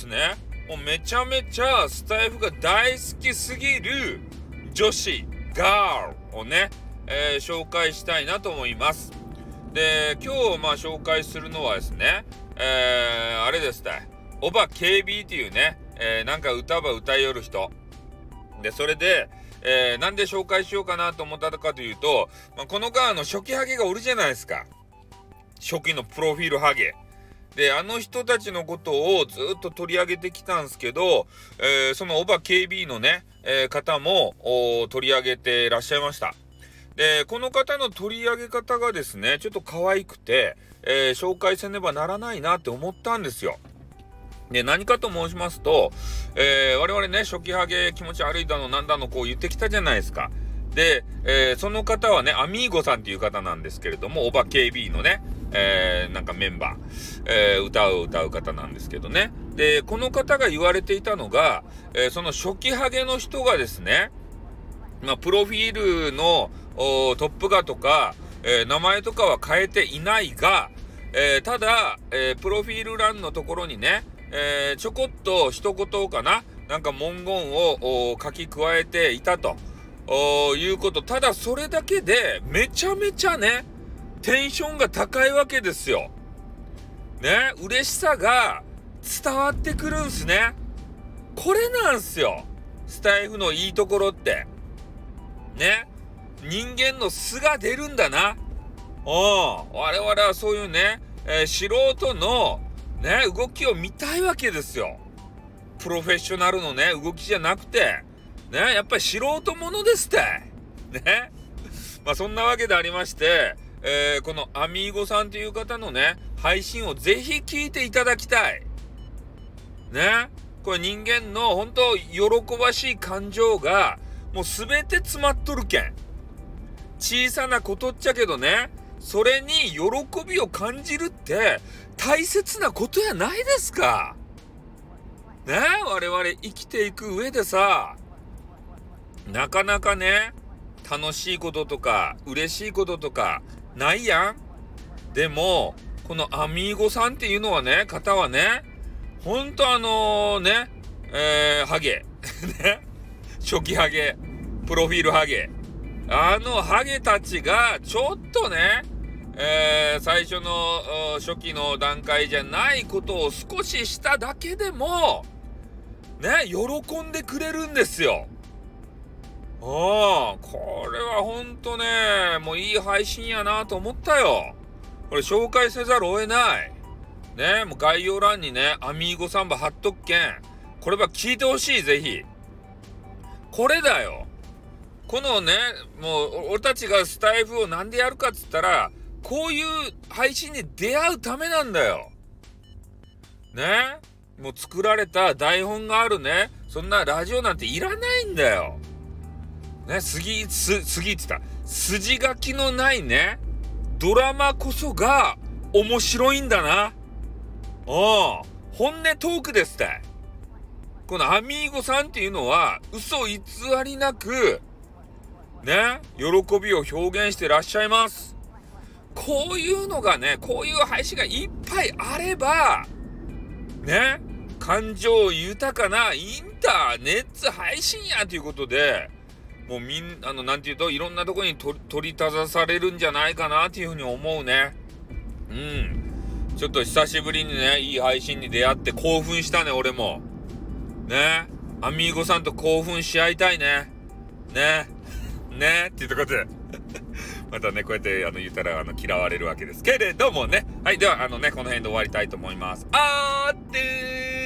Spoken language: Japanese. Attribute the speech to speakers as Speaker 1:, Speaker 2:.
Speaker 1: ですね、もうめちゃめちゃスタイフが大好きすぎる女子、ガールをね、えー、紹介したいなと思います。で、今日まあ紹介するのはですね、えー、あれですね、オバ KB っていうね、えー、なんか歌ば歌いよる人。で、それで、えー、なんで紹介しようかなと思ったかというと、まあ、この側の初期ハゲがおるじゃないですか。初期のプロフィールハゲ。で、あの人たちのことをずっと取り上げてきたんですけど、えー、そのオバ KB のね、えー、方も取り上げてらっしゃいました。で、この方の取り上げ方がですね、ちょっと可愛くて、えー、紹介せねばならないなって思ったんですよ。で、何かと申しますと、えー、我々ね、初期ハゲ気持ち悪いだの、なんだの、こう言ってきたじゃないですか。で、えー、その方はね、アミーゴさんっていう方なんですけれども、オバ KB のね、えー、なんかメンバー、えー、歌を歌う方なんですけどね。で、この方が言われていたのが、えー、その初期ハゲの人がですね、まあ、プロフィールのトップ画とか、えー、名前とかは変えていないが、えー、ただ、えー、プロフィール欄のところにね、えちょこっと一言かな、なんか文言を書き加えていたということ。ただそれだけでめちゃめちゃね、テンションが高いわけですよ。ね、嬉しさが伝わってくるんすね。これなんすよ。スタイフのいいところって。ね。人間の素が出るんだな。うん。我々はそういうね、えー、素人のね、動きを見たいわけですよ。プロフェッショナルのね、動きじゃなくて、ね、やっぱり素人ものですって。ね。まあそんなわけでありまして、えー、このアミーゴさんという方のね、配信をぜひ聞いていただきたい。ね。これ人間の本当喜ばしい感情がもう全て詰まっとるけん。小さなことっちゃけどね、それに喜びを感じるって大切なことやないですか。ね我々生きていく上でさ、なかなかね、楽しいこととか嬉しいこととかないやん。でも、このアミーゴさんっていうのはね、方はね、ほんとあの、ね、えー、ハゲ。ね。初期ハゲ。プロフィールハゲ。あのハゲたちが、ちょっとね、えー、最初の初期の段階じゃないことを少ししただけでも、ね、喜んでくれるんですよ。ああ、これはほんとね、もういい配信やなと思ったよ。これ紹介せざるを得ない。ね、もう概要欄にね、アミーゴサンバ貼っとくけん。これは聞いてほしい、ぜひ。これだよ。このね、もう俺たちがスタイフをなんでやるかっつったら、こういう配信に出会うためなんだよ。ねもう作られた台本があるね、そんなラジオなんていらないんだよ。ね、杉、す、杉って言った。筋書きのないね、ドラマこそが面白いんだな。うん。本音トークですって。このアミーゴさんっていうのは、嘘偽りなく、ね、喜びを表現してらっしゃいます。こういうのがね、こういう配信がいっぱいあれば、ね、感情豊かなインターネット配信やということで、もうみん、あの、なんていうと、いろんなとこに取り立たされるんじゃないかなっていうふうに思うね。うん。ちょっと久しぶりにね、いい配信に出会って興奮したね、俺も。ね。アミーゴさんと興奮し合いたいね。ね。ね。っていうところで またね、こうやってあの言ったらあの嫌われるわけですけれどもね。はい、ではあのね、この辺で終わりたいと思います。あーって